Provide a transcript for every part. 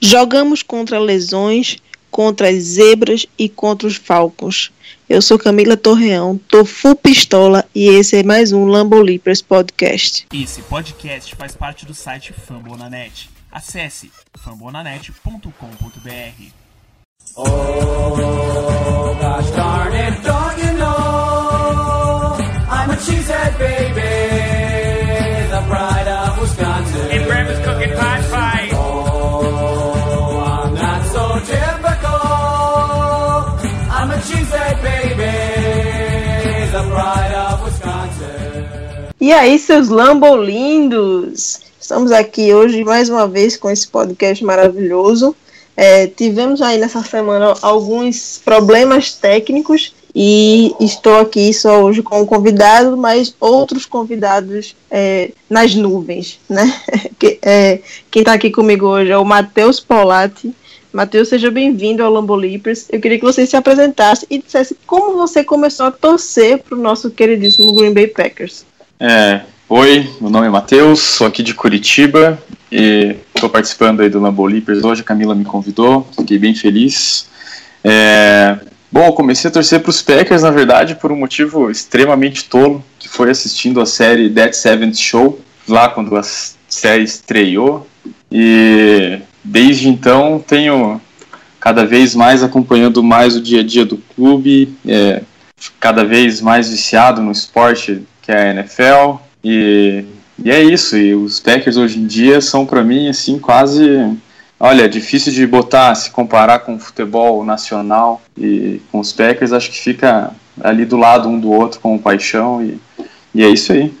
Jogamos contra lesões, contra as zebras e contra os falcons. Eu sou Camila Torreão, tô full pistola e esse é mais um Lambo Leapers Podcast. Esse podcast faz parte do site Fambonanet. Acesse fambonanet.com.br. Oh, gosh darn it, don't you know? I'm a cheesehead baby, E aí, seus lambolindos? Estamos aqui hoje mais uma vez com esse podcast maravilhoso. É, tivemos aí nessa semana alguns problemas técnicos e estou aqui só hoje com um convidado, mas outros convidados é, nas nuvens, né? Que, é, quem está aqui comigo hoje é o Matheus Polatti. Matheus, seja bem-vindo ao Lambolipers. Eu queria que você se apresentasse e dissesse como você começou a torcer para o nosso queridíssimo Green Bay Packers. É, oi, meu nome é Matheus, sou aqui de Curitiba e estou participando aí do Lambo Leapers hoje. A Camila me convidou, fiquei bem feliz. É, bom, eu comecei a torcer para os Packers, na verdade, por um motivo extremamente tolo, que foi assistindo a série Dead Seventh Show, lá quando a série estreou. E desde então tenho cada vez mais acompanhando mais o dia a dia do clube, é, cada vez mais viciado no esporte que é a NFL. E, e é isso. E os Packers hoje em dia são para mim assim quase, olha, difícil de botar, se comparar com o futebol nacional e com os Packers, acho que fica ali do lado um do outro com paixão e, e é isso aí.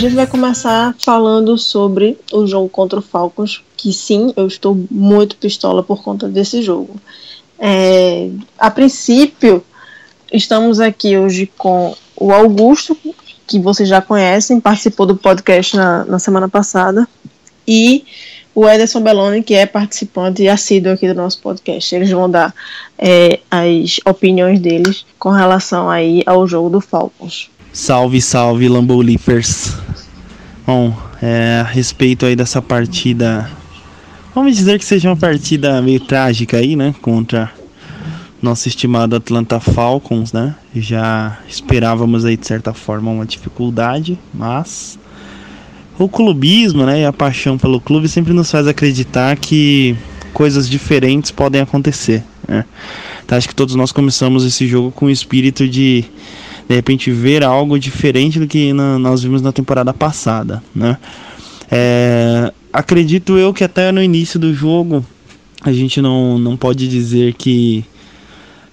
Gente vai começar falando sobre o jogo contra o Falcons, que sim, eu estou muito pistola por conta desse jogo. É, a princípio, estamos aqui hoje com o Augusto, que vocês já conhecem, participou do podcast na, na semana passada, e o Ederson Belloni, que é participante assíduo aqui do nosso podcast. Eles vão dar é, as opiniões deles com relação aí ao jogo do Falcons. Salve, salve, Lambo Leapers. Bom, é, a respeito aí dessa partida, vamos dizer que seja uma partida meio trágica aí, né, contra nosso estimado Atlanta Falcons, né? Já esperávamos aí de certa forma uma dificuldade, mas o clubismo, né, e a paixão pelo clube sempre nos faz acreditar que coisas diferentes podem acontecer, né? Então, acho que todos nós começamos esse jogo com o espírito de de repente ver algo diferente do que na- nós vimos na temporada passada, né? É, acredito eu que até no início do jogo a gente não, não pode dizer que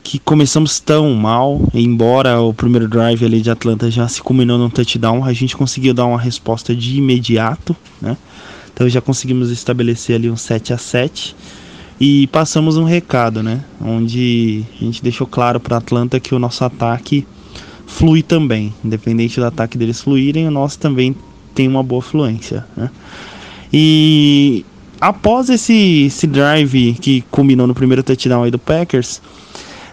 que começamos tão mal, embora o primeiro drive ali de Atlanta já se culminou num touchdown, a gente conseguiu dar uma resposta de imediato, né? Então já conseguimos estabelecer ali um 7 a 7 e passamos um recado, né? Onde a gente deixou claro para Atlanta que o nosso ataque flui também, independente do ataque deles fluírem, o nosso também tem uma boa fluência, né? E após esse, esse drive que culminou no primeiro touchdown aí do Packers,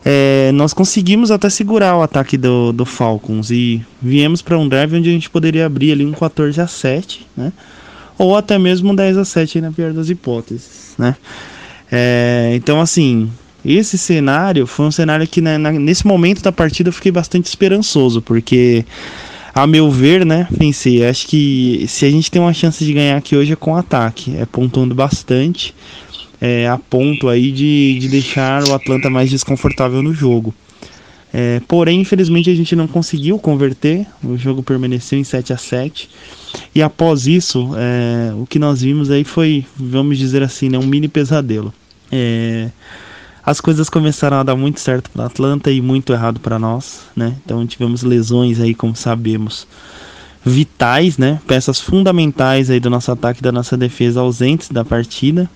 é, nós conseguimos até segurar o ataque do, do Falcons e viemos para um drive onde a gente poderia abrir ali um 14 a 7, né? Ou até mesmo um 10 a 7 aí na pior das hipóteses, né? É, então assim, esse cenário foi um cenário que né, nesse momento da partida eu fiquei bastante esperançoso, porque a meu ver, né, pensei, acho que se a gente tem uma chance de ganhar aqui hoje é com ataque, é pontuando bastante, é, a ponto aí de, de deixar o Atlanta mais desconfortável no jogo. É, porém, infelizmente a gente não conseguiu converter, o jogo permaneceu em 7 a 7 e após isso, é, o que nós vimos aí foi, vamos dizer assim, né, um mini pesadelo. É, as coisas começaram a dar muito certo para Atlanta e muito errado para nós, né? Então tivemos lesões aí, como sabemos, vitais, né? Peças fundamentais aí do nosso ataque e da nossa defesa ausentes da partida.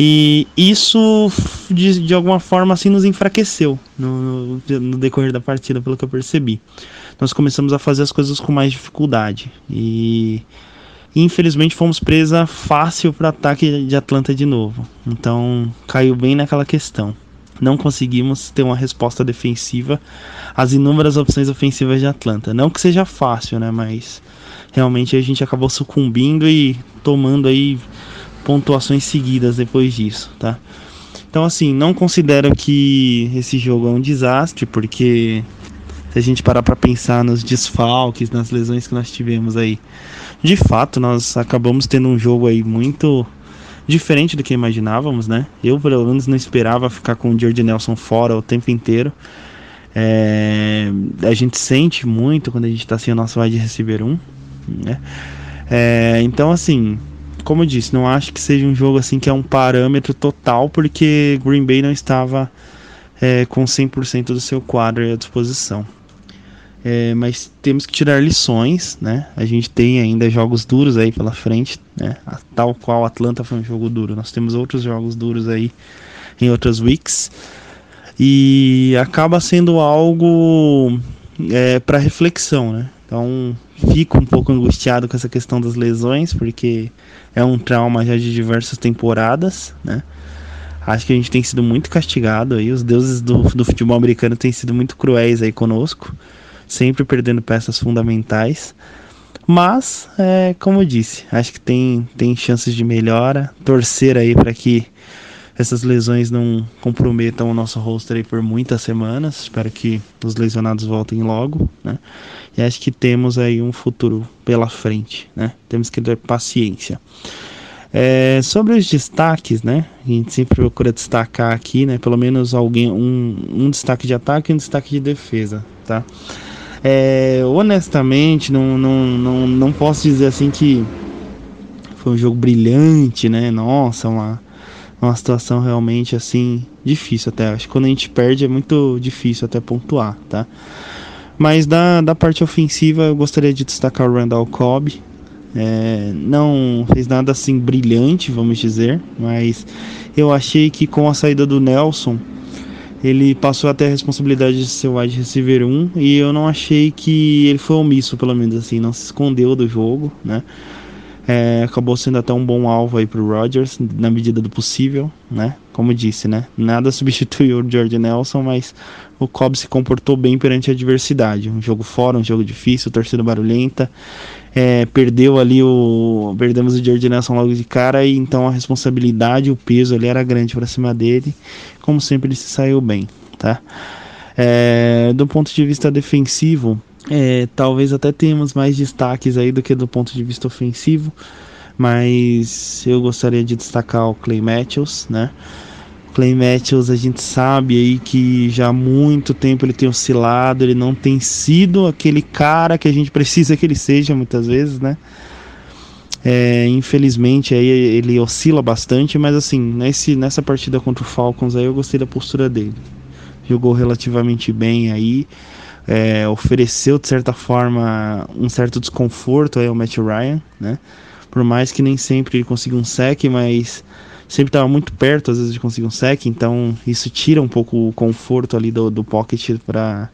E isso, de, de alguma forma, assim, nos enfraqueceu no, no, no decorrer da partida, pelo que eu percebi. Nós começamos a fazer as coisas com mais dificuldade. E infelizmente fomos presa fácil para ataque de Atlanta de novo. Então caiu bem naquela questão. Não conseguimos ter uma resposta defensiva às inúmeras opções ofensivas de Atlanta. Não que seja fácil, né? Mas realmente a gente acabou sucumbindo e tomando aí pontuações seguidas depois disso, tá? Então assim, não considero que esse jogo é um desastre, porque a gente parar para pensar nos desfalques, nas lesões que nós tivemos aí, de fato nós acabamos tendo um jogo aí muito diferente do que imaginávamos, né? Eu pelo menos não esperava ficar com o George Nelson fora o tempo inteiro. É, a gente sente muito quando a gente está sem o nosso wide receiver 1, né? É, então assim, como eu disse, não acho que seja um jogo assim que é um parâmetro total, porque Green Bay não estava é, com 100% do seu quadro à disposição. É, mas temos que tirar lições, né? A gente tem ainda jogos duros aí pela frente, né? Tal qual Atlanta foi um jogo duro. Nós temos outros jogos duros aí em outras weeks. E acaba sendo algo é, para reflexão, né? Então fico um pouco angustiado com essa questão das lesões, porque é um trauma já de diversas temporadas, né? Acho que a gente tem sido muito castigado aí, os deuses do, do futebol americano têm sido muito cruéis aí conosco sempre perdendo peças fundamentais. Mas, é, como eu disse, acho que tem, tem chances de melhora. Torcer aí para que essas lesões não comprometam o nosso roster aí por muitas semanas. Espero que os lesionados voltem logo, né? E acho que temos aí um futuro pela frente, né? Temos que ter paciência. É, sobre os destaques, né? A gente sempre procura destacar aqui, né? Pelo menos alguém, um, um destaque de ataque e um destaque de defesa, tá? É, honestamente, não, não, não, não posso dizer assim que foi um jogo brilhante, né? Nossa, uma, uma situação realmente assim difícil até. Acho que quando a gente perde é muito difícil até pontuar, tá? Mas da, da parte ofensiva eu gostaria de destacar o Randall Cobb. É, não fez nada assim brilhante, vamos dizer, mas eu achei que com a saída do Nelson ele passou até a responsabilidade de ser wide receiver 1 e eu não achei que ele foi omisso, pelo menos assim, não se escondeu do jogo, né? É, acabou sendo até um bom alvo aí pro Rodgers, na medida do possível, né? Como disse, né? Nada substituiu o George Nelson, mas o Cobb se comportou bem perante a adversidade. Um jogo fora, um jogo difícil, torcida barulhenta. É, perdeu ali o. Perdemos o George Nelson logo de cara, e então a responsabilidade, o peso ali era grande para cima dele. Como sempre, ele se saiu bem, tá? É, do ponto de vista defensivo, é, talvez até tenhamos mais destaques aí do que do ponto de vista ofensivo, mas eu gostaria de destacar o Clay Matthews, né? Clay Matthews a gente sabe aí que já há muito tempo ele tem oscilado, ele não tem sido aquele cara que a gente precisa que ele seja muitas vezes, né? É, infelizmente aí ele oscila bastante, mas assim, nesse, nessa partida contra o Falcons aí eu gostei da postura dele. Jogou relativamente bem aí é, ofereceu de certa forma um certo desconforto aí ao Matt Ryan, né? Por mais que nem sempre ele consiga um sec, mas sempre estava muito perto às vezes de conseguir um sec, então isso tira um pouco o conforto ali do, do pocket para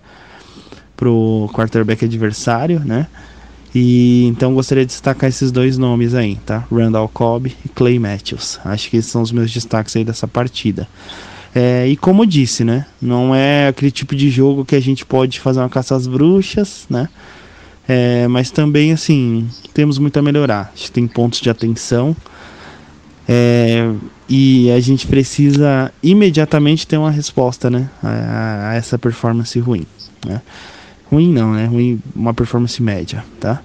pro quarterback adversário, né? E então gostaria de destacar esses dois nomes aí, tá? Randall Cobb e Clay Matthews. Acho que esses são os meus destaques aí dessa partida. É, e como disse, né? Não é aquele tipo de jogo que a gente pode fazer uma caça às bruxas, né? É, mas também, assim, temos muito a melhorar. A gente tem pontos de atenção. É, e a gente precisa imediatamente ter uma resposta, né? A, a essa performance ruim. Né? Ruim não, né? Ruim, uma performance média, tá?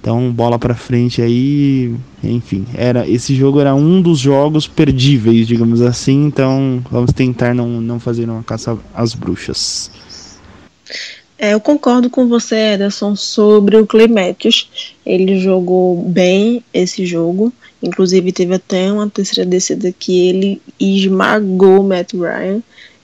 Então, bola para frente aí, enfim, era esse jogo era um dos jogos perdíveis, digamos assim. Então, vamos tentar não, não fazer uma caça às bruxas. É, eu concordo com você, Ederson, sobre o Matthews. Ele jogou bem esse jogo. Inclusive, teve até uma terceira descida que ele esmagou o Matt Ryan.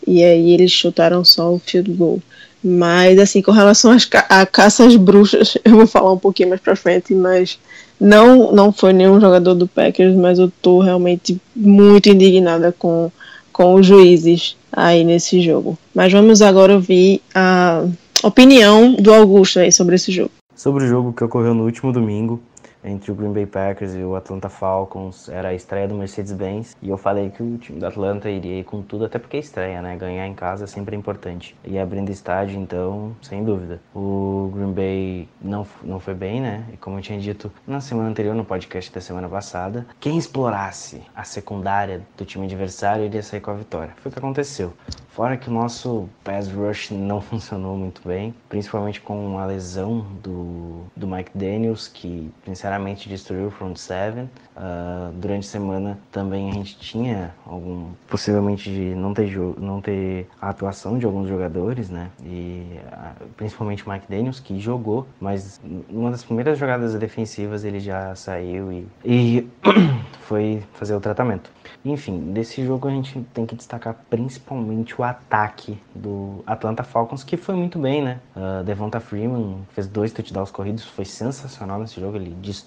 E aí eles chutaram só o field goal. Mas, assim, com relação às ca a caça às bruxas, eu vou falar um pouquinho mais pra frente, mas não, não foi nenhum jogador do Packers, mas eu tô realmente muito indignada com, com os juízes aí nesse jogo. Mas vamos agora ouvir a opinião do Augusto aí sobre esse jogo. Sobre o jogo que ocorreu no último domingo, entre o Green Bay Packers e o Atlanta Falcons. Era a estreia do Mercedes-Benz e eu falei que o time do Atlanta iria ir com tudo, até porque é estreia, né? Ganhar em casa é sempre importante. E abrindo estádio, então, sem dúvida. O Green Bay não, não foi bem, né? E como eu tinha dito na semana anterior, no podcast da semana passada, quem explorasse a secundária do time adversário iria sair com a vitória. Foi o que aconteceu. Fora que o nosso pass rush não funcionou muito bem, principalmente com a lesão do, do Mike Daniels, que sinceramente destruiu o front seven. Uh, durante a semana também a gente tinha algum possivelmente de não ter não ter a atuação de alguns jogadores, né? E uh, principalmente o Mike Daniels que jogou, mas numa das primeiras jogadas defensivas ele já saiu e, e foi fazer o tratamento. Enfim, desse jogo a gente tem que destacar principalmente o ataque do Atlanta Falcons, que foi muito bem, né? Uh, Devonta Freeman fez dois touchdowns corridos, foi sensacional nesse jogo, ele destruiu.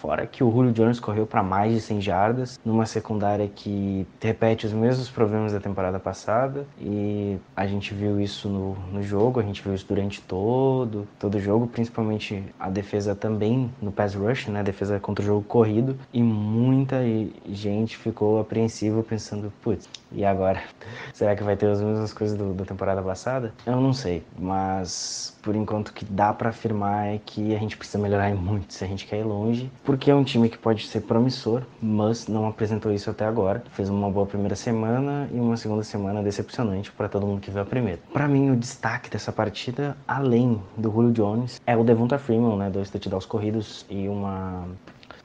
Fora que o Julio Jones correu para mais de 100 jardas, numa secundária que repete os mesmos problemas da temporada passada, e a gente viu isso no, no jogo, a gente viu isso durante todo, todo o jogo, principalmente a defesa também no pass rush, né? A defesa contra o jogo corrido, e muita gente ficou apreensivo pensando, putz, e agora? Será que vai ter as mesmas coisas do, da temporada passada? Eu não sei, mas por enquanto o que dá para afirmar é que a gente precisa melhorar muito se a gente quer ir longe, porque é um time que pode ser promissor, mas não apresentou isso até agora. Fez uma boa primeira semana e uma segunda semana decepcionante para todo mundo que viu a primeira. Para mim, o destaque dessa partida, além do Julio Jones, é o Devonta Freeman, né, dois touchdowns corridos e uma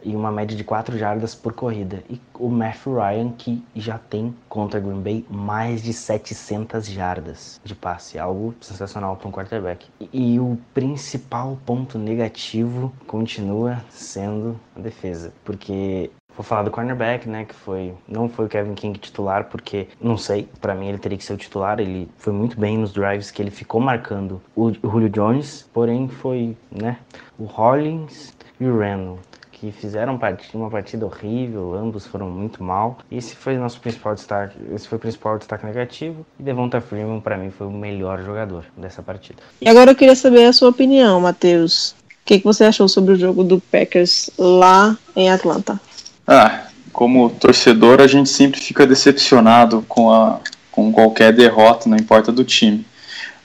e uma média de 4 jardas por corrida. E o Matthew Ryan, que já tem contra Green Bay mais de 700 jardas de passe, algo sensacional para um quarterback. E, e o principal ponto negativo continua sendo a defesa, porque Vou falar do cornerback, né, que foi não foi o Kevin King titular, porque não sei, para mim ele teria que ser o titular. Ele foi muito bem nos drives que ele ficou marcando o Julio Jones, porém foi, né, o Hollins e o Randall que fizeram uma partida horrível, ambos foram muito mal. Esse foi nosso principal destaque, esse foi o principal destaque negativo. E Devonta Freeman, para mim, foi o melhor jogador dessa partida. E agora eu queria saber a sua opinião, Matheus. O que, que você achou sobre o jogo do Packers lá em Atlanta? Ah, como torcedor, a gente sempre fica decepcionado com, a, com qualquer derrota, não importa do time.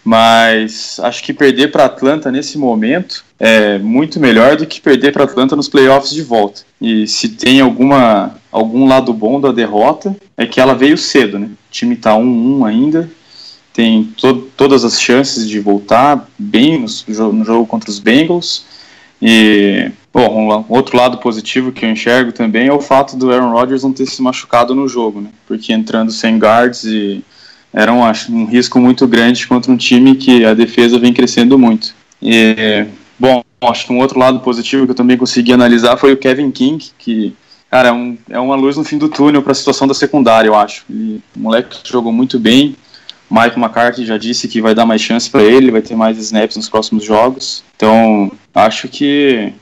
Mas acho que perder para Atlanta nesse momento é muito melhor do que perder para Atlanta nos playoffs de volta. E se tem alguma algum lado bom da derrota é que ela veio cedo, né? O time está 1-1 ainda, tem to todas as chances de voltar bem no, no jogo contra os Bengals. E bom, um outro lado positivo que eu enxergo também é o fato do Aaron Rodgers não ter se machucado no jogo, né? Porque entrando sem guards e era um, um risco muito grande contra um time que a defesa vem crescendo muito. E, bom, acho que um outro lado positivo que eu também consegui analisar foi o Kevin King, que, cara, é, um, é uma luz no fim do túnel para a situação da secundária, eu acho. Ele, o moleque jogou muito bem. Mike McCarthy já disse que vai dar mais chance para ele, vai ter mais snaps nos próximos jogos. Então, acho que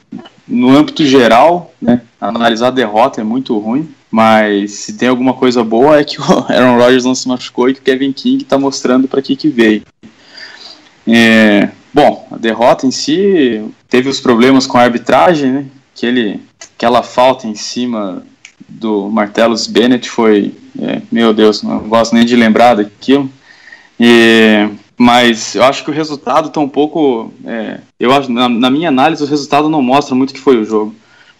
no âmbito geral, né, analisar a derrota é muito ruim, mas se tem alguma coisa boa é que o Aaron Rodgers não se machucou e que o Kevin King está mostrando para que que veio. É, bom, a derrota em si teve os problemas com a arbitragem, né? Aquele, aquela falta em cima do Martellus Bennett foi, é, meu Deus, não gosto nem de lembrar daquilo. E, mas eu acho que o resultado está um pouco, é, eu acho, na, na minha análise o resultado não mostra muito o que foi o jogo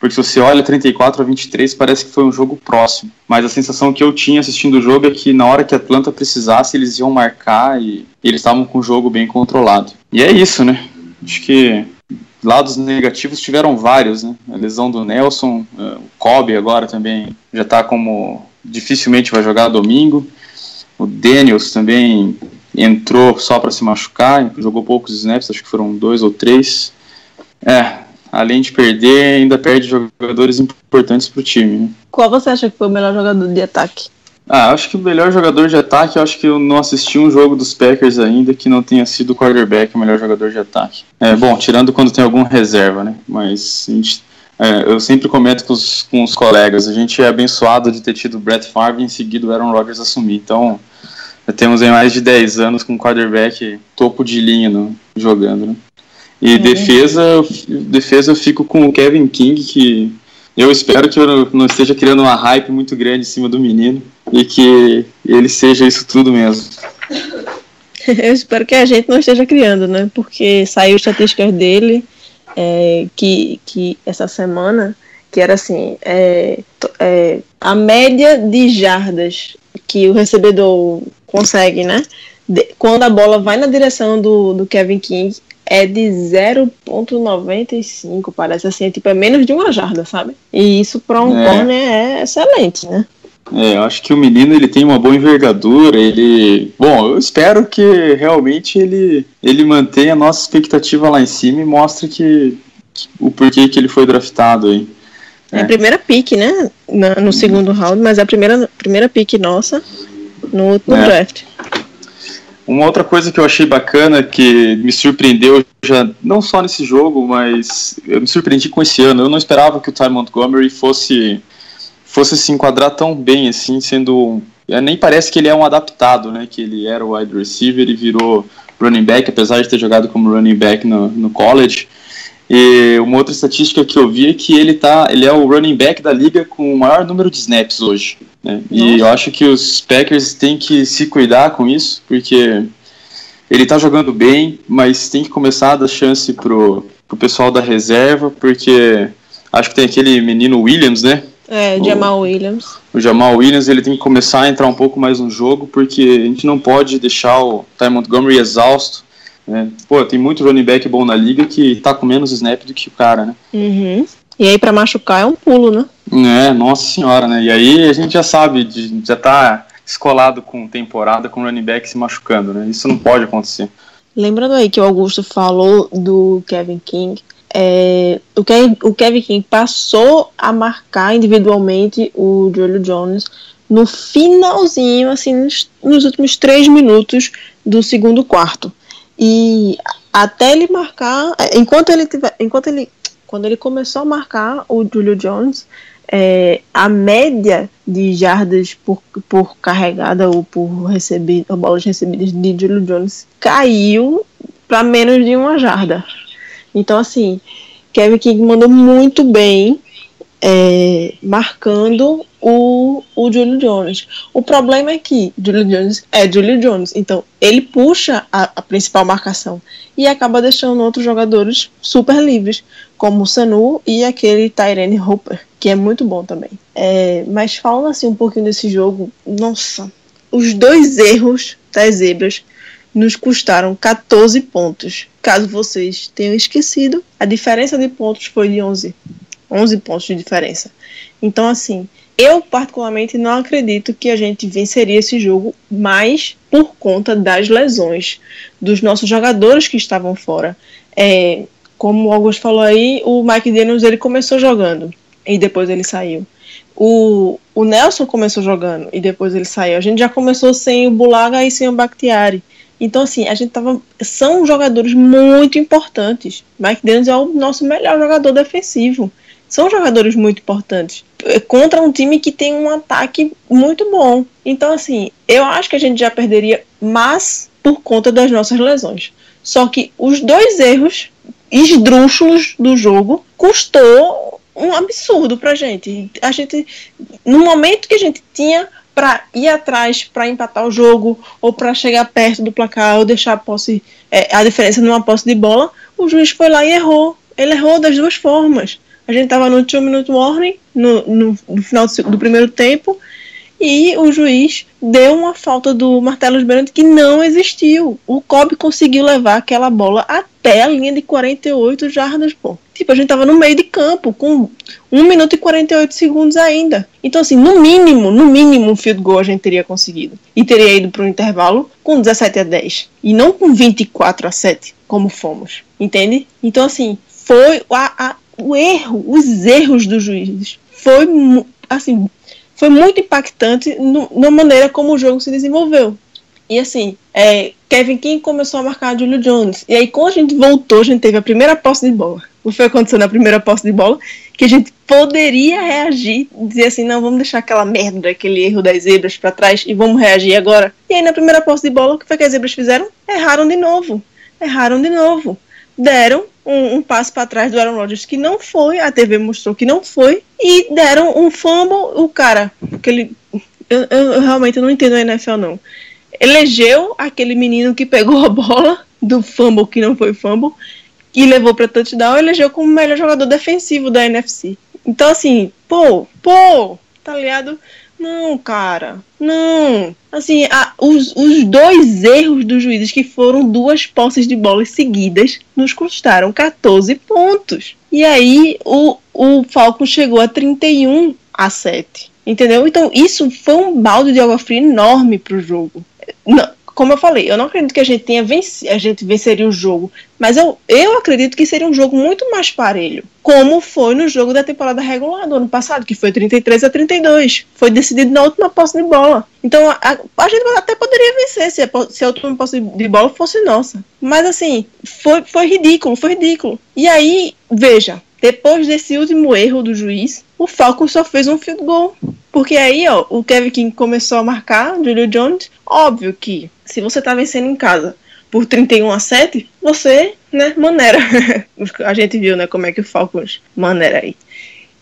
porque se você olha 34 a 23, parece que foi um jogo próximo. Mas a sensação que eu tinha assistindo o jogo é que na hora que a Atlanta precisasse, eles iam marcar e, eles estavam com o jogo bem controlado. E é isso, né? Acho que lados negativos tiveram vários, né? A lesão do Nelson, uh, o Kobe agora também já está como dificilmente vai jogar domingo. O Daniels também entrou só para se machucar, jogou poucos snaps, acho que foram dois ou três. É, além de perder, ainda perde jogadores importantes para o time. Né? Qual você acha que foi o melhor jogador de ataque? Ah, acho que o melhor jogador de ataque, acho que eu não assisti um jogo dos Packers ainda que não tenha sido o quarterback o melhor jogador de ataque. É, bom, tirando quando tem algum reserva, né? Mas a gente, é, eu sempre comento com os, com os colegas, a gente é abençoado de ter tido o Brett Favre e em seguida o Aaron Rodgers assumir. Então, temos aí mais de 10 anos com quarterback topo de linha no, jogando, né? E defesa, eu- defesa eu fico com o Kevin King, que eu espero que eu não esteja criando uma hype muito grande em cima do menino e que ele seja isso tudo mesmo. Eu espero que a gente não esteja criando, né? Porque saiu estatísticas dele é, que, que essa semana, que era assim, é, é, a média de jardas que o recebedor consegue, né? De- quando a bola vai na direção do, do Kevin King é de 0.95, parece assim, é tipo, é menos de uma jarda, sabe? E isso para um É. corner é excelente, né? É, eu acho que o menino ele tem uma boa envergadura, ele. Bom, eu espero que realmente ele, ele mantenha a nossa expectativa lá em cima e mostre que, que- o porquê que ele foi draftado aí. É É. a primeira pick, né? Na- no segundo round, mas é a primeira, primeira pick nossa no último É. draft. Uma outra coisa que eu achei bacana, que me surpreendeu já, não só nesse jogo, mas eu me surpreendi com esse ano. Eu não esperava que o Ty Montgomery fosse, fosse se enquadrar tão bem, assim, sendo. é, Nem parece que ele é um adaptado, né? Que ele era o wide receiver e virou running back, apesar de ter jogado como running back no, no college. E uma outra estatística que eu vi é que ele tá, ele é o running back da liga com o maior número de snaps hoje. né? E eu acho que os Packers têm que se cuidar com isso, porque ele tá jogando bem, mas tem que começar a dar chance pro, pro pessoal da reserva, porque acho que tem aquele menino Williams, né? É, O- Jamal Williams. O Jamal Williams ele tem que começar a entrar um pouco mais no jogo, porque a gente não pode deixar o Ty Montgomery exausto. Né? Pô, tem muito running back bom na liga que tá com menos snap do que o cara, né? Uhum. E aí, pra machucar, é um pulo, né? É, nossa senhora, né? E aí a gente já sabe, já tá escolado com temporada, com running back se machucando, né? Isso não pode acontecer. Lembrando aí que o Augusto falou do Kevin King, é, o, Ke- o Kevin King passou a marcar individualmente o Julio Jones no finalzinho, assim, nos, nos últimos três minutos do segundo quarto. E até ele marcar, é, enquanto ele tiver, enquanto ele, quando ele começou a marcar o Julio Jones, é, a média de jardas por, por carregada ou por receber, ou bolas recebidas de Julio Jones caiu para menos de uma jarda. Então, assim, Kevin King mandou muito bem é, marcando o, o Julio Jones. O problema é que Julio Jones é Julio Jones, então ele puxa a, a principal marcação e acaba deixando outros jogadores super livres, como o Sanu e aquele Tyrene Hooper, que é muito bom também. É, mas falando assim um pouquinho desse jogo, nossa, os dois erros das zebras nos custaram 14 pontos. Caso vocês tenham esquecido, a diferença de pontos foi de 11. 11 pontos de diferença. Então, assim, eu particularmente não acredito que a gente venceria esse jogo mais por conta das lesões dos nossos jogadores que estavam fora. É, como o Augusto falou aí, o Mike Daniels ele começou jogando e depois ele saiu. O, o Nelson começou jogando e depois ele saiu. A gente já começou sem o Bulaga e sem o Bakhtiari. Então, assim, a gente tava. São jogadores muito importantes. Mike Daniels é o nosso melhor jogador defensivo. São jogadores muito importantes. É Contra um time que tem um ataque muito bom. Então, assim, eu acho que a gente já perderia mais por conta das nossas lesões. Só que os dois erros esdrúxulos do jogo custou um absurdo pra gente. A gente, no momento que a gente tinha para ir atrás para empatar o jogo ou para chegar perto do placar ou deixar a posse é, a diferença numa posse de bola, o juiz foi lá e errou. Ele errou das duas formas. A gente estava no two minute warning no, no, no final do, do primeiro tempo e o juiz deu uma falta do Martellus Bennett que não existiu. O Kobe conseguiu levar aquela bola até a linha de 48 jardas, pô. Tipo, a gente tava no meio de campo, com 1 minuto e 48 segundos ainda. Então, assim, no mínimo, no mínimo, um field goal a gente teria conseguido. E teria ido para o intervalo com 17 a 10. E não com 24 a 7, como fomos. Entende? Então, assim, foi a- a- o erro, os erros dos juízes. Foi, assim, foi muito impactante no, na maneira como o jogo se desenvolveu. E assim, é, Kevin King começou a marcar Julio Jones. E aí, quando a gente voltou, a gente teve a primeira posse de bola. O que foi acontecendo na primeira posse de bola? Que a gente poderia reagir, dizer assim: não, vamos deixar aquela merda, aquele erro das zebras para trás e vamos reagir agora. E aí, na primeira posse de bola, o que foi que as zebras fizeram? Erraram de novo. Erraram de novo. Deram um, um passo para trás do Aaron Rodgers que não foi, a TV mostrou que não foi, e deram um fumble. O cara, aquele. Eu, eu, realmente não entendo a NFL, não elegeu aquele menino que pegou a bola do fumble que não foi fumble e levou para touchdown, elegeu como melhor jogador defensivo da NFC. Então assim, pô, pô, tá ligado? Não, cara, não. Assim, a, os, os dois erros dos juízes, que foram duas posses de bolas seguidas, nos custaram 14 pontos. E aí o, o Falcon chegou a 31 a 7. Entendeu? Então isso foi um balde de água fria enorme pro jogo. Não, como eu falei, eu não acredito que a gente tenha venci, a gente venceria o jogo, mas eu, eu acredito que seria um jogo muito mais parelho, como foi no jogo da temporada regular do ano passado, que foi 33 a 32. Foi decidido na última posse de bola. Então a, a gente até poderia vencer se a, se a última posse de bola fosse nossa. Mas assim, foi, foi ridículo, foi ridículo. E aí, veja, depois desse último erro do juiz, o Falcons só fez um field goal. Porque aí, ó, o Kevin King começou a marcar, Julio Jones. Óbvio que se você tá vencendo em casa por 31 a 7, você, né, maneira. a gente viu, né, como é que o Falcons maneira aí.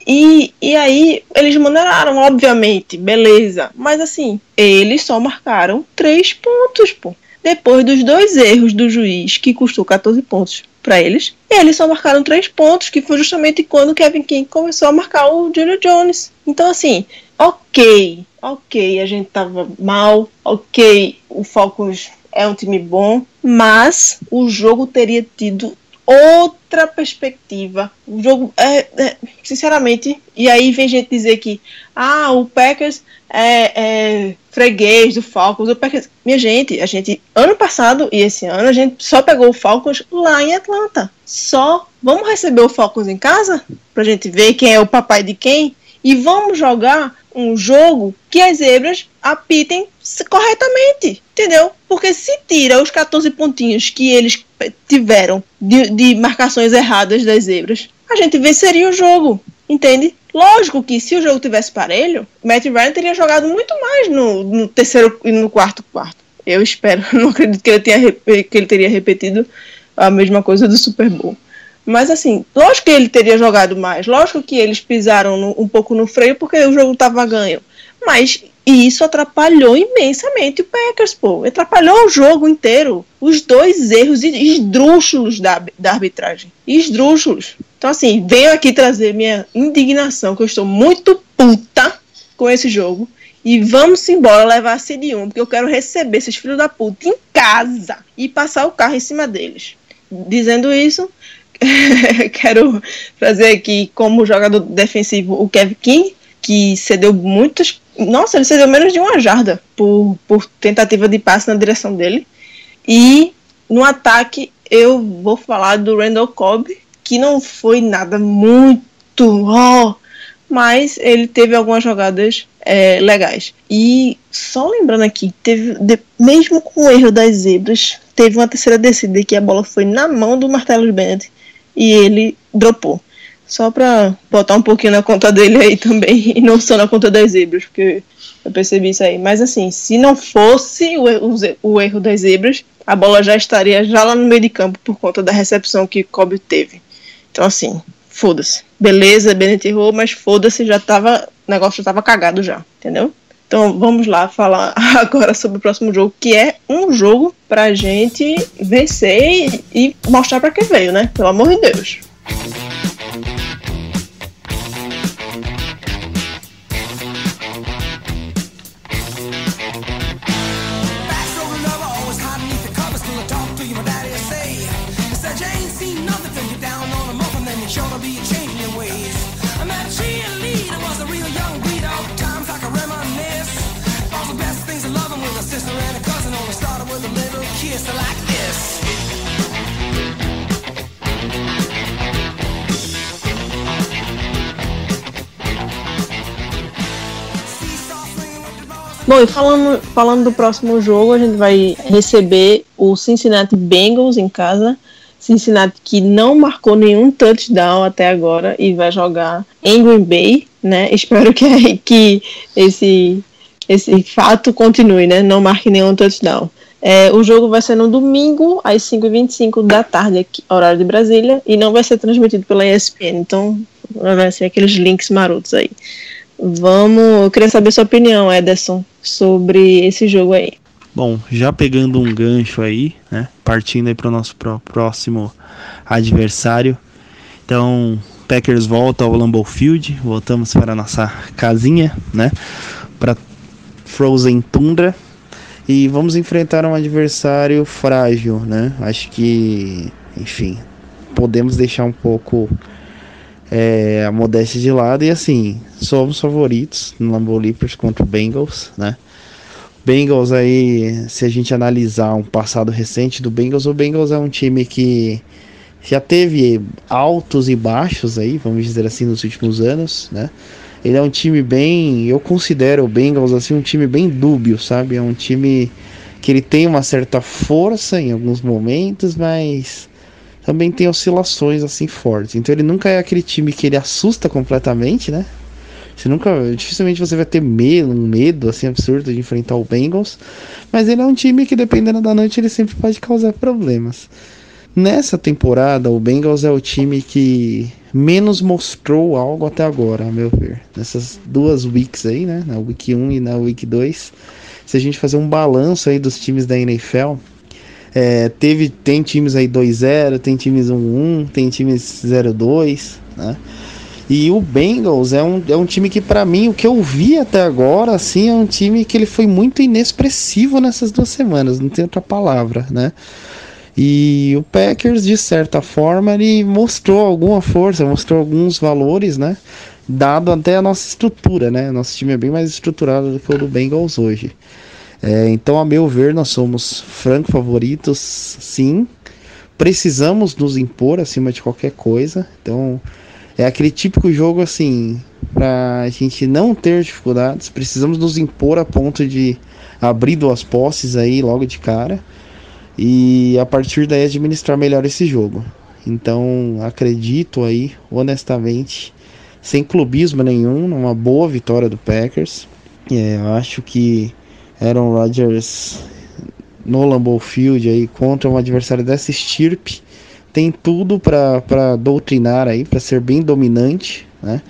E, e aí, eles maneiraram, obviamente, beleza. Mas assim, eles só marcaram 3 pontos, pô. Depois dos dois erros do juiz, que custou 14 pontos para eles. E eles só marcaram três pontos, que foi justamente quando Kevin King começou a marcar o Julio Jones. Então, assim, ok, ok, a gente tava mal, ok, o Falcons é um time bom, mas o jogo teria tido outra perspectiva. O jogo, é, é, sinceramente, e aí vem gente dizer que ah, o Packers é, é freguês do Falcons. O Packers... Minha gente, a gente, ano passado e esse ano, a gente só pegou o Falcons lá em Atlanta. Só. Vamos receber o Falcons em casa? Pra gente ver quem é o papai de quem? E vamos jogar um jogo que as zebras apitem corretamente, entendeu? Porque se tira os 14 pontinhos que eles tiveram de, de marcações erradas das zebras, a gente venceria o jogo, entende? Lógico que se o jogo tivesse parelho, Matt Ryan teria jogado muito mais no, no terceiro e no quarto quarto. Eu espero, não acredito que ele, tenha, que ele teria repetido a mesma coisa do Super Bowl. Mas assim, lógico que ele teria jogado mais, lógico que eles pisaram no, um pouco no freio porque o jogo estava ganho. Mas isso atrapalhou imensamente o Packers, pô. Atrapalhou o jogo inteiro. Os dois erros esdrúxulos da, da arbitragem. Esdrúxulos. Então, assim, venho aqui trazer minha indignação, que eu estou muito puta com esse jogo. E vamos embora levar a CD1, porque eu quero receber esses filhos da puta em casa e passar o carro em cima deles. Dizendo isso, quero trazer aqui como jogador defensivo o Kevin King, que cedeu muitas. Nossa, ele cedeu menos de uma jarda por, por tentativa de passe na direção dele. E no ataque eu vou falar do Randall Cobb, que não foi nada muito. Oh, mas ele teve algumas jogadas é, legais. E só lembrando aqui, teve de, mesmo com o erro das zebras, teve uma terceira descida que a bola foi na mão do Martellus Bennett e ele dropou. Só pra botar um pouquinho na conta dele aí também, e não só na conta das zebras, porque eu percebi isso aí. Mas assim, se não fosse o, o, o erro das zebras, a bola já estaria já lá no meio de campo por conta da recepção que Kobe teve. Então assim, foda-se. Beleza, Bennett errou, mas foda-se, já tava. O negócio já tava cagado já, entendeu? Então vamos lá falar agora sobre o próximo jogo, que é um jogo pra gente vencer e, mostrar pra quem veio, né? Pelo amor de Deus. Bom, e falando, falando do próximo jogo, a gente vai receber o Cincinnati Bengals em casa. Cincinnati que não marcou nenhum touchdown até agora e vai jogar em Green Bay, né? Espero que, que esse, esse fato continue, né? Não marque nenhum touchdown. É, o jogo vai ser no domingo, às 5h25 da tarde, aqui, horário de Brasília, e não vai ser transmitido pela ESPN, então vai ser aqueles links marotos aí. Vamos, eu queria saber sua opinião, Ederson, sobre esse jogo aí. Bom, já pegando um gancho aí, né? Partindo aí para o nosso próximo adversário. Então, Packers volta ao Lambeau Field, voltamos para a nossa casinha, né? Para Frozen Tundra e vamos enfrentar um adversário frágil, né? Acho que, enfim, podemos deixar um pouco é, a modéstia de lado e assim, somos favoritos no Lambeau Leapers contra o Bengals, né? Bengals aí, se a gente analisar um passado recente do Bengals, o Bengals é um time que já teve altos e baixos aí, vamos dizer assim, nos últimos anos, né? Ele é um time bem, eu considero o Bengals assim um time bem dúbio, sabe? É um time que ele tem uma certa força em alguns momentos, mas também tem oscilações assim fortes. Então ele nunca é aquele time que ele assusta completamente, né? Você nunca, dificilmente você vai ter medo, um medo assim absurdo de enfrentar o Bengals, mas ele é um time que dependendo da noite ele sempre pode causar problemas. Nessa temporada, o Bengals é o time que menos mostrou algo até agora, a meu ver. Nessas duas weeks aí, né? Na week 1 e na week 2. Se a gente fazer um balanço aí dos times da NFL, é, teve, tem times aí 2-0, tem times 1-1, tem times 0-2, né? E o Bengals é um, é um time que, para mim, o que eu vi até agora, assim, é um time que ele foi muito inexpressivo nessas duas semanas, não tem outra palavra, né? E o Packers, de certa forma, ele mostrou alguma força, mostrou alguns valores, né? Dado até a nossa estrutura, né? Nosso time é bem mais estruturado do que o do Bengals hoje. É, então, a meu ver, nós somos franco favoritos, sim. Precisamos nos impor acima de qualquer coisa. Então, é aquele típico jogo assim, para a gente não ter dificuldades. Precisamos nos impor a ponto de abrir duas posses aí logo de cara e a partir daí administrar melhor esse jogo. Então acredito aí, honestamente, sem clubismo nenhum, numa boa vitória do Packers. É, eu acho que Aaron Rodgers no Lambeau Field aí contra um adversário dessa estirpe tem tudo para doutrinar aí, para ser bem dominante, né?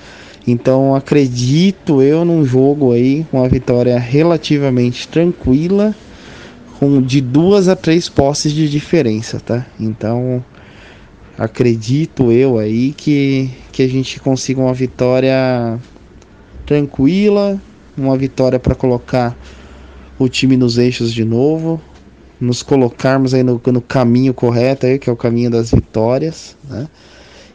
Então acredito eu num jogo aí com uma vitória relativamente tranquila com de duas a três posses de diferença, tá? Então acredito eu aí que, que a gente consiga uma vitória tranquila, uma vitória para colocar o time nos eixos de novo, nos colocarmos aí no, no caminho correto aí, que é o caminho das vitórias, né?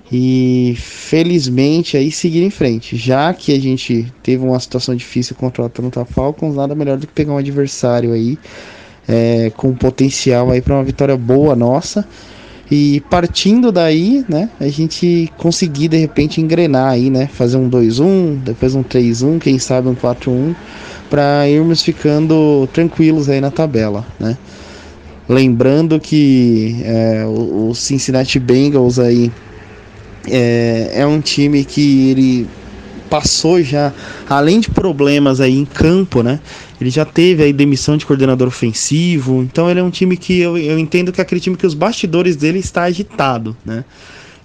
E felizmente aí seguir em frente, já que a gente teve uma situação difícil contra o Atlanta Falcons, nada melhor do que pegar um adversário aí é, com potencial aí para uma vitória boa nossa. E partindo daí, né, a gente conseguir de repente engrenar aí, né, fazer um 2-1, depois um 3-1, quem sabe um 4-1, para irmos ficando tranquilos aí na tabela, né. Lembrando que é, o, Cincinnati Bengals aí é, é um time que ele passou já, além de problemas aí em campo, né? Ele já teve aí demissão de coordenador ofensivo. Então ele é um time que eu, eu entendo que é aquele time que os bastidores dele está agitado, né?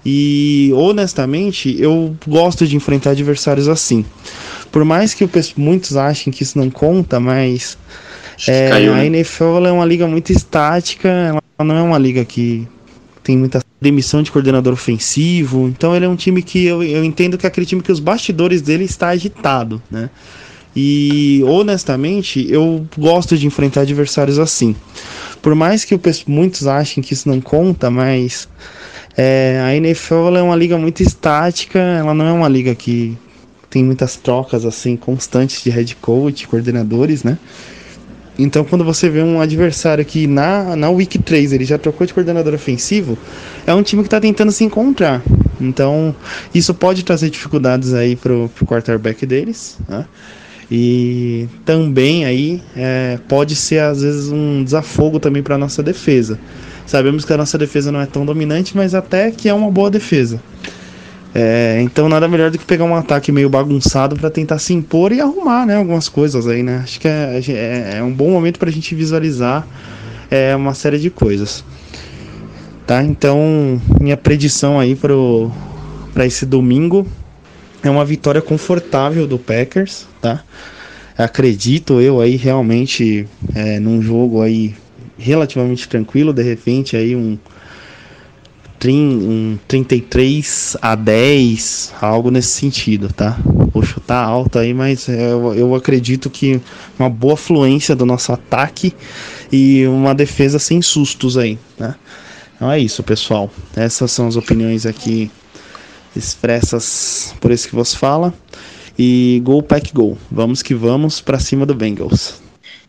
E honestamente, eu gosto de enfrentar adversários assim. Por mais que muitos achem que isso não conta, mas é, caiu, né? a NFL é uma liga muito estática, ela não é uma liga que tem muita demissão de coordenador ofensivo. Então ele é um time que eu, eu entendo que é aquele time que os bastidores dele está agitado, né? E honestamente, eu gosto de enfrentar adversários assim. Por mais que muitos achem que isso não conta, mas é, a NFL é uma liga muito estática, ela não é uma liga que tem muitas trocas assim constantes de head coach, coordenadores, né? Então, quando você vê um adversário que na, na Week 3 ele já trocou de coordenador ofensivo, é um time que está tentando se encontrar. Então, isso pode trazer dificuldades aí pro, pro quarterback deles, né? E também aí é, pode ser às vezes um desafogo também para nossa defesa. Sabemos que a nossa defesa não é tão dominante, mas até que é uma boa defesa. É, então nada melhor do que pegar um ataque meio bagunçado para tentar se impor e arrumar né, algumas coisas aí, né? Acho que é, é, é um bom momento para a gente visualizar é, uma série de coisas. Tá? Então minha predição aí para esse domingo é uma vitória confortável do Packers, tá? Acredito eu aí realmente é, num jogo aí relativamente tranquilo, de repente aí um um 33 a 10, algo nesse sentido, tá? Vou chutar alto aí, mas eu, eu acredito que uma boa fluência do nosso ataque e uma defesa sem sustos aí, né? Então é isso, pessoal. Essas são as opiniões aqui expressas por esse que vos fala. E Go Pack Go. Vamos que vamos para cima do Bengals.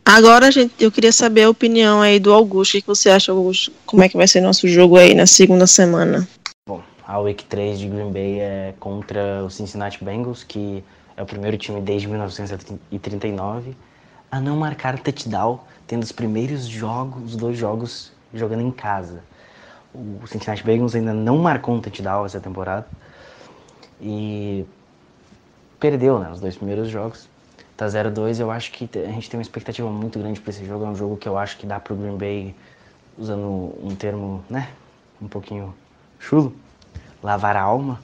Agora, gente, eu queria saber a opinião aí do Augusto. O que você acha, Augusto? Como é que vai ser nosso jogo aí na segunda semana? Bom, a Week 3 de Green Bay é contra o Cincinnati Bengals, que é o primeiro time desde 1939 a não marcar touchdown, tendo os primeiros jogos, os dois jogos jogando em casa. O Cincinnati Bengals ainda não marcou um touchdown essa temporada e perdeu né, os dois primeiros jogos tá 0-2, eu acho que a gente tem uma expectativa muito grande para esse jogo. É um jogo que eu acho que dá pro Green Bay, usando um termo, né, um pouquinho chulo, lavar a alma.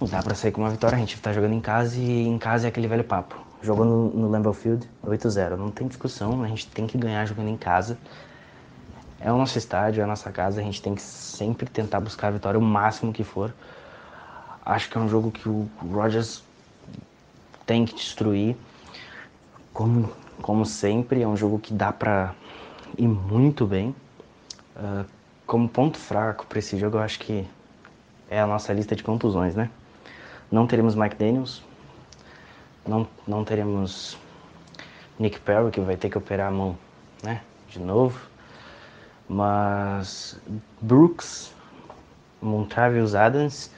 Não dá pra sair com uma vitória, a gente tá jogando em casa e em casa é aquele velho papo. Jogou no, no Lambeau Field, 8-0. Não tem discussão, a gente tem que ganhar jogando em casa. É o nosso estádio, é a nossa casa, a gente tem que sempre tentar buscar a vitória o máximo que for. Acho que é um jogo que o Rodgers tem que destruir. Como, como sempre, é um jogo que dá pra ir muito bem. Uh, como ponto fraco para esse jogo, eu acho que é a nossa lista de contusões, né? Não teremos Mike Daniels, não, não teremos Nick Perry, que vai ter que operar a mão, né? De novo. Mas Brooks, Montravius Adams,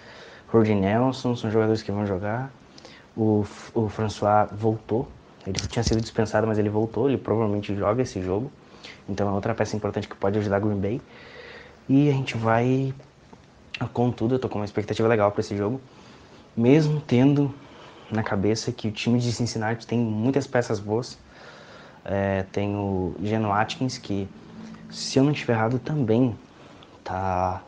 Rudy Nelson são jogadores que vão jogar. O, o François voltou. Ele tinha sido dispensado, mas ele voltou. Ele provavelmente joga esse jogo. Então é outra peça importante que pode ajudar Green Bay. E a gente vai com tudo. Eu tô com uma expectativa legal para esse jogo. Mesmo tendo na cabeça que o time de Cincinnati tem muitas peças boas. É, tem o Geno Atkins, que, se eu não estiver errado, também tá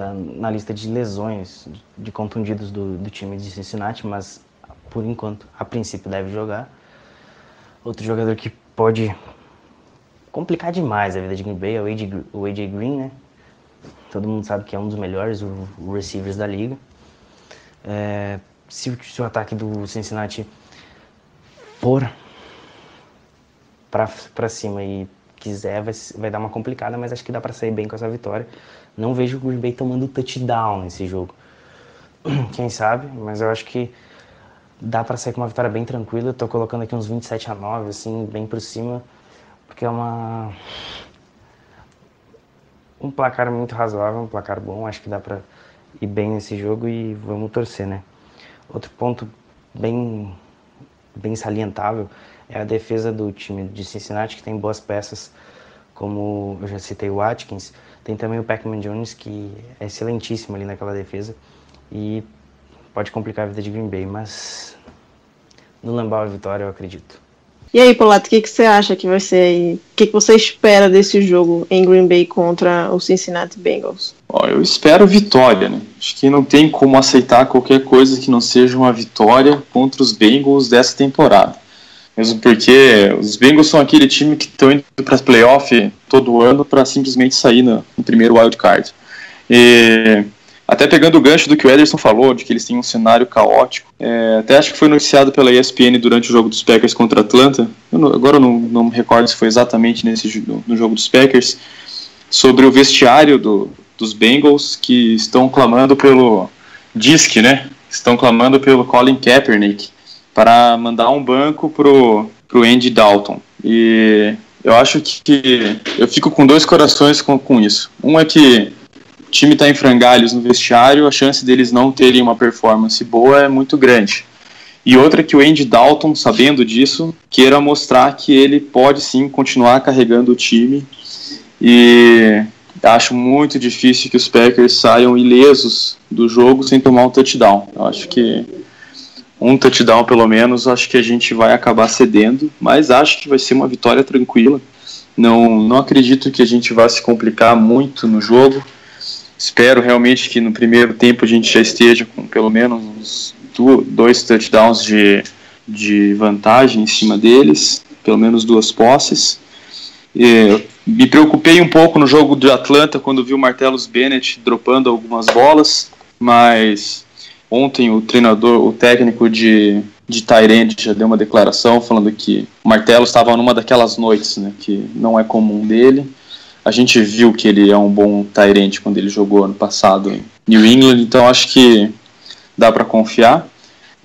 tá na lista de lesões de contundidos do, do time de Cincinnati, mas por enquanto, a princípio, deve jogar. Outro jogador que pode complicar demais a vida de Green Bay é o AJ, o AJ Green, né? Todo mundo sabe que é um dos melhores receivers da liga. É, se, se, o ataque do Cincinnati for para cima e quiser, vai, vai dar uma complicada, mas acho que dá para sair bem com essa vitória. Não vejo o Green Bay tomando touchdown nesse jogo. Quem sabe, mas eu acho que dá para sair com uma vitória bem tranquila. Tô colocando aqui uns 27 a 9, assim, bem por cima, porque é uma um placar muito razoável, um placar bom, acho que dá para ir bem nesse jogo e vamos torcer, né? Outro ponto bem bem salientável é a defesa do time de Cincinnati, que tem boas peças, como eu já citei o Atkins, tem também o Pac-Man Jones, que é excelentíssimo ali naquela defesa e pode complicar a vida de Green Bay, mas no Lambeau a vitória eu acredito. E aí, Polato, o que, que você acha que vai ser aí? O que, que você espera desse jogo em Green Bay contra o Cincinnati Bengals? Bom, eu espero vitória, né? Acho que não tem como aceitar qualquer coisa que não seja uma vitória contra os Bengals dessa temporada. Mesmo porque os Bengals são aquele time que estão indo para as playoffs todo ano para simplesmente sair no, no primeiro wild card. E até pegando o gancho do que o Ederson falou, de que eles têm um cenário caótico, é, até acho que foi noticiado pela ESPN durante o jogo dos Packers contra Atlanta, eu não, agora eu não, não me recordo se foi exatamente nesse no, no jogo dos Packers, sobre o vestiário do, dos Bengals que estão clamando pelo DISC, né? Estão clamando pelo Colin Kaepernick para mandar um banco pro, pro Andy Dalton. E eu acho que eu fico com dois corações com, com isso. Um é que o time está em frangalhos no vestiário, a chance deles não terem uma performance boa é muito grande. E outra que o Andy Dalton, sabendo disso, queira mostrar que ele pode sim continuar carregando o time. E acho muito difícil que os Packers saiam ilesos do jogo sem tomar um touchdown. Eu acho que um touchdown pelo menos, acho que a gente vai acabar cedendo, mas acho que vai ser uma vitória tranquila. Não, não acredito que a gente vá se complicar muito no jogo. Espero realmente que no primeiro tempo a gente já esteja com pelo menos dois touchdowns de, de vantagem em cima deles, pelo menos duas posses. E me preocupei um pouco no jogo de Atlanta quando vi o Martellus Bennett dropando algumas bolas, mas ontem o treinador, o técnico de, de Tyrande já deu uma declaração falando que o Martelo estava numa daquelas noites, né, que não é comum dele. A gente viu que ele é um bom Tyrande quando ele jogou ano passado em New England, então acho que dá para confiar.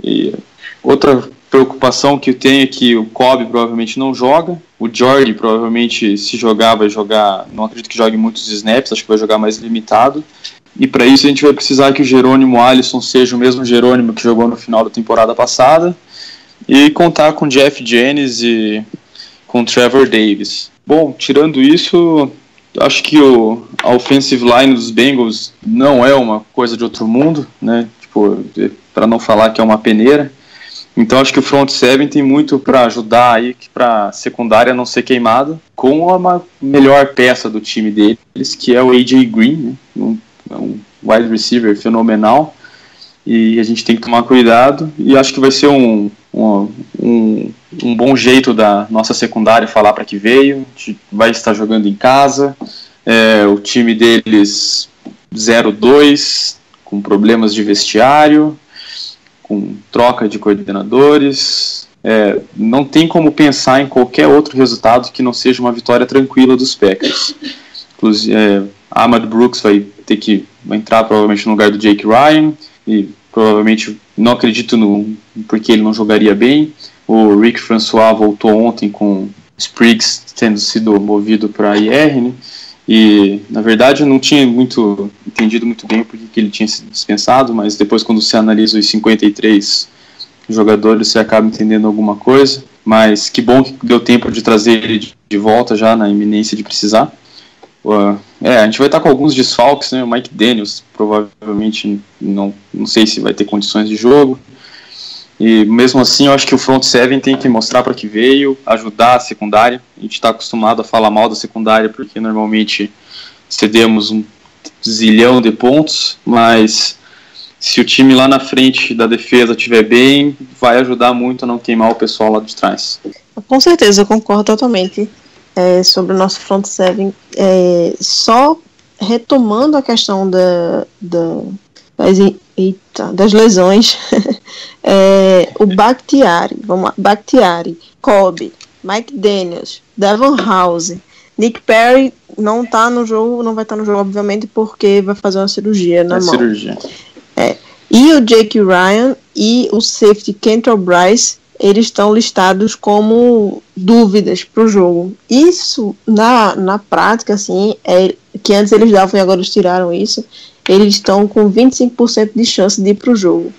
E outra preocupação que eu tenho é que o Kobe provavelmente não joga, o Jordi provavelmente se jogar vai jogar, não acredito que jogue muitos snaps, acho que vai jogar mais limitado. E para isso a gente vai precisar que o Jerônimo Alisson seja o mesmo Jerônimo que jogou no final da temporada passada e contar com Jeff Jennings e com Trevor Davis. Bom, tirando isso, acho que o, a offensive line dos Bengals não é uma coisa de outro mundo, né? Tipo, para não falar que é uma peneira. Então acho que o front seven tem muito para ajudar aí para secundária não ser queimada, com a melhor peça do time deles, que é o AJ Green, né? um, é um wide receiver fenomenal. E a gente tem que tomar cuidado. E acho que vai ser um, um, um, um bom jeito da nossa secundária falar para que veio. Vai estar jogando em casa. É, o time deles 0-2, com problemas de vestiário com troca de coordenadores. É, não tem como pensar em qualquer outro resultado que não seja uma vitória tranquila dos Packers. Inclusive, é, Ahmad Brooks vai ter que entrar provavelmente no lugar do Jake Ryan e provavelmente não acredito no porque ele não jogaria bem. O Rick François voltou ontem com Spriggs tendo sido movido para IR, né? E na verdade eu não tinha muito entendido muito bem porque que ele tinha sido dispensado, mas depois quando você analisa os 53 jogadores você acaba entendendo alguma coisa. Mas que bom que deu tempo de trazer ele de volta já na iminência de precisar. É, a gente vai estar com alguns desfalques, né? O Mike Daniels provavelmente não, não sei se vai ter condições de jogo. E mesmo assim, eu acho que o front seven tem que mostrar para que veio, ajudar a secundária. A gente está acostumado a falar mal da secundária porque normalmente cedemos um zilhão de pontos, mas se o time lá na frente da defesa estiver bem, vai ajudar muito a não queimar o pessoal lá de trás. Com certeza, eu concordo totalmente é, sobre o nosso front seven. É, só retomando a questão da, da das, eita, das lesões, é, o Bakhtiari, vamos lá, Bakhtiari, Kobe, Mike Daniels, Devon House, Nick Perry não tá no jogo, não vai estar tá no jogo, obviamente, porque vai fazer uma cirurgia na é mão. Cirurgia. É. E o Jake Ryan e o safety Kentrell Bryce, eles estão listados como dúvidas para o jogo. Isso, na, na prática, assim, é que antes eles davam e agora eles tiraram isso, eles estão com 25% de chance de ir para o jogo.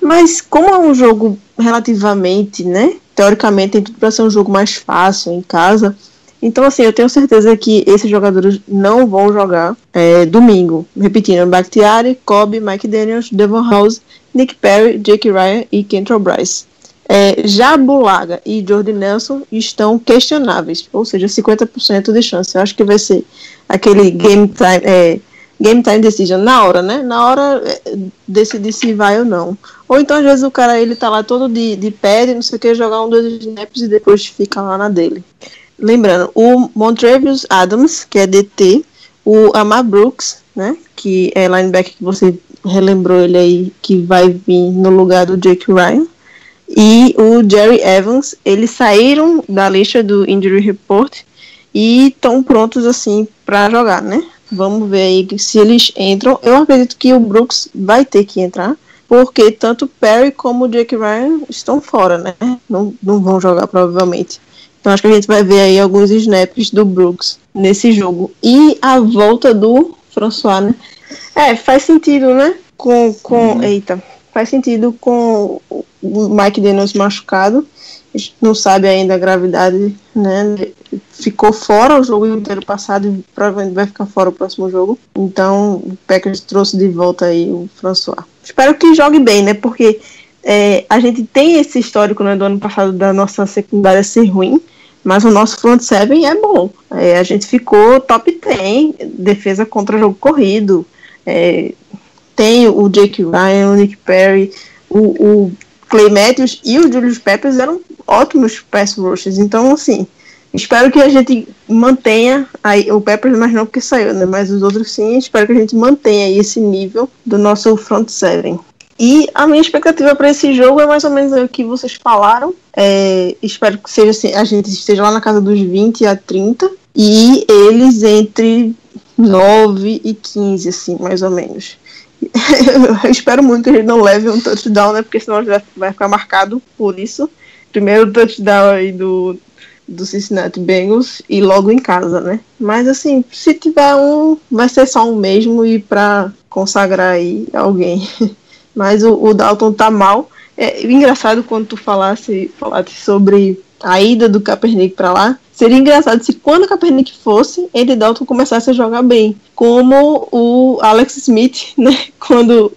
Mas como é um jogo relativamente, né? Teoricamente tem tudo para ser um jogo mais fácil em casa. Então, assim, eu tenho certeza que esses jogadores não vão jogar é, domingo. Repetindo, Bakhtiari, Kobe, Mike Daniels, Devon House, Nick Perry, Jake Ryan e Kentrell Bryce. É, já Bulaga e Jordan Nelson estão questionáveis, ou seja, 50% de chance. Eu acho que vai ser aquele game time, é, game time decision na hora, né? Na hora é, decidir se vai ou não. Ou então, às vezes, o cara ele tá lá todo de, de pé, não sei o que, jogar um, dois snaps e depois fica lá na dele. Lembrando, o Montrevious Adams, que é DT, o Amar Brooks, né? Que é linebacker que você relembrou ele aí, que vai vir no lugar do Jake Ryan. E o Jerry Evans, eles saíram da lista do Injury Report e estão prontos assim para jogar, né? Vamos ver aí se eles entram. Eu acredito que o Brooks vai ter que entrar, porque tanto Perry como o Jake Ryan estão fora, né? Não, não vão jogar provavelmente. Então acho que a gente vai ver aí alguns snaps do Brooks nesse jogo. E a volta do François, né? É, faz sentido, né? Com. com Uhum. Eita. Faz sentido com o Mike Daniels machucado. A gente não sabe ainda a gravidade, né? Ficou fora o jogo inteiro passado e provavelmente vai ficar fora o próximo jogo. Então o Packers trouxe de volta aí o François. Espero que jogue bem, né? Porque é, a gente tem esse histórico né, do ano passado da nossa secundária ser ruim, mas o nosso front seven é bom. É, a gente ficou top 10, defesa contra jogo corrido. É, tem o Jake Ryan, o Nick Perry, o, o Clay Matthews e o Julius Peppers eram ótimos pass rushers. Então, assim, espero que a gente mantenha aí, o Peppers, mas não porque saiu, né? Mas os outros sim, espero que a gente mantenha aí esse nível do nosso front seven. E a minha expectativa para esse jogo é mais ou menos o que vocês falaram. É, espero que seja assim, a gente esteja lá na casa dos 20 a 30 e eles entre 9 e 15, assim, mais ou menos. Eu espero muito que gente não leve um touchdown, né? Porque senão vai ficar marcado por isso. Primeiro touchdown aí do, do Cincinnati Bengals e logo em casa, né? Mas assim, se tiver um, vai ser só um mesmo e para consagrar aí alguém. Mas o, o Dalton tá mal. É engraçado quando tu falasse, falasse sobre a ida do Kaepernick para lá. Seria engraçado se quando o Kaepernick fosse, Andy Dalton começasse a jogar bem. Como o Alex Smith, né? Quando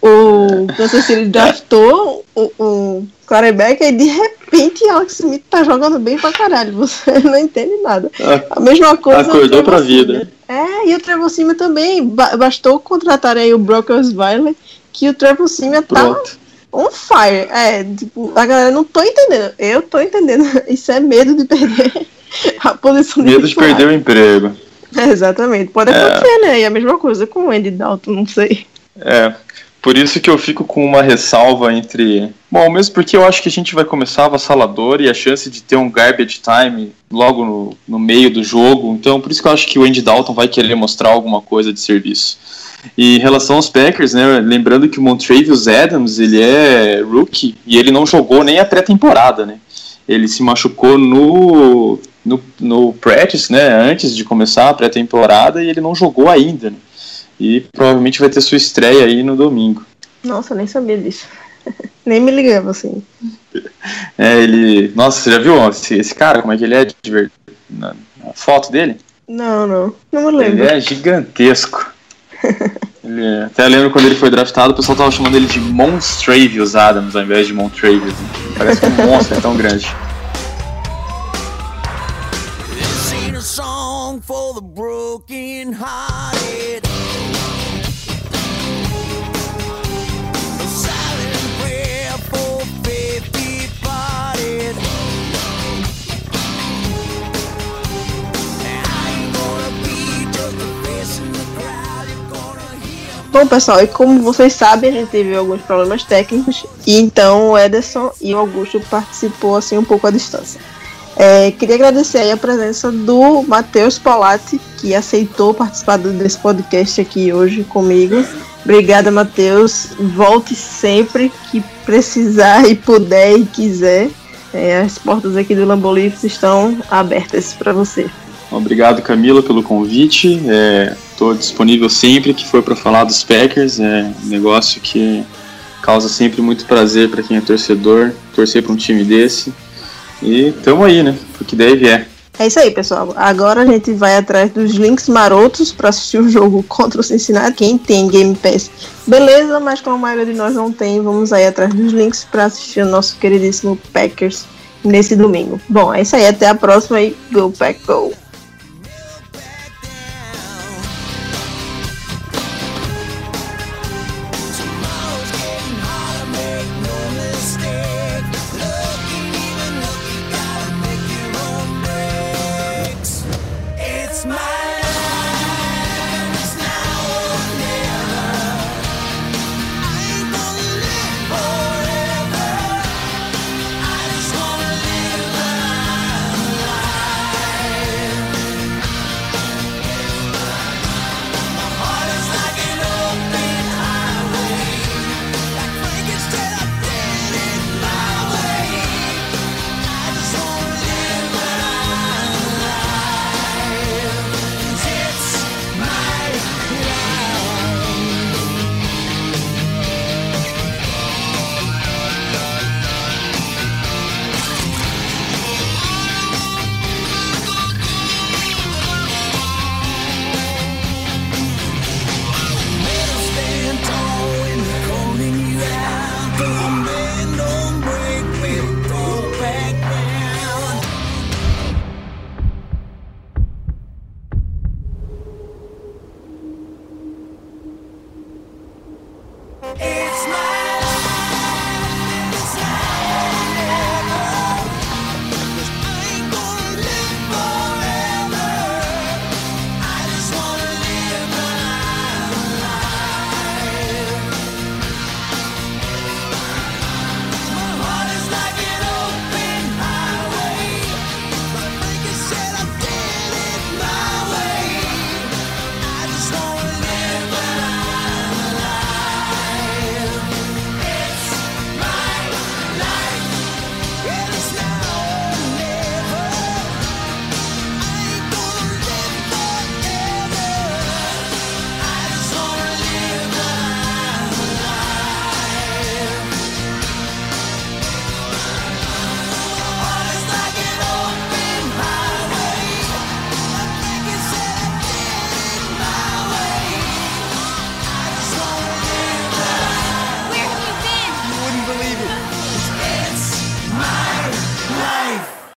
o Kansas City draftou o, o quarterback e de repente Alex Smith tá jogando bem pra caralho. Você não entende nada. A mesma coisa. Acordou pra vida. É, e o Trevor Simon também. Bastou contratar aí o Brock Osweiler que o Trevor Simon tá on fire. É, tipo, a galera não tô entendendo. Eu tô entendendo. Isso é medo de perder a posição Medo de perder o emprego. É, exatamente. Pode acontecer, né? E a mesma coisa com o Andy Dalton, não sei. É. Por isso que eu fico com uma ressalva entre. Bom, mesmo porque eu acho que a gente vai começar avassalador e a chance de ter um garbage time logo no, no meio do jogo. Então, por isso que eu acho que o Andy Dalton vai querer mostrar alguma coisa de serviço. E em relação aos Packers, né, lembrando que o Montrevious Adams, ele é rookie e ele não jogou nem a pré-temporada, né? Ele se machucou no, no, no practice, né, antes de começar a pré-temporada e ele não jogou ainda, né? E provavelmente vai ter sua estreia aí no domingo. Nossa, eu nem sabia disso. nem me ligava, assim. É, ele... Nossa, você já viu esse, esse cara, como é que ele é de? Na, na foto dele? Não, não. Não me Ele lembro. é gigantesco. Ele, até lembro quando ele foi draftado, o pessoal tava chamando ele de Monstravius Adams ao invés de Montravius. né? Parece um monstro, é tão grande. For the broken hearted. Bom, pessoal, e como vocês sabem, a gente teve alguns problemas técnicos, e então o Ederson e o Augusto participou assim um pouco à distância. É, queria agradecer a presença do Matheus Polatti, que aceitou participar desse podcast aqui hoje comigo. Obrigada, Matheus. Volte sempre que precisar e puder e quiser. É, as portas aqui do Lambolifes estão abertas para você. Obrigado, Camila, pelo convite. Estou disponível sempre que for para falar dos Packers. É um negócio que causa sempre muito prazer para quem é torcedor, torcer para um time desse. E tamo aí, né? Porque deve é. É isso aí, pessoal. Agora a gente vai atrás dos links marotos para assistir o jogo contra o Cincinnati. Quem tem Game Pass, beleza, mas como a maioria de nós não tem, vamos aí atrás dos links para assistir o nosso queridíssimo Packers nesse domingo. Bom, é isso aí. Até a próxima e Go Pack Go!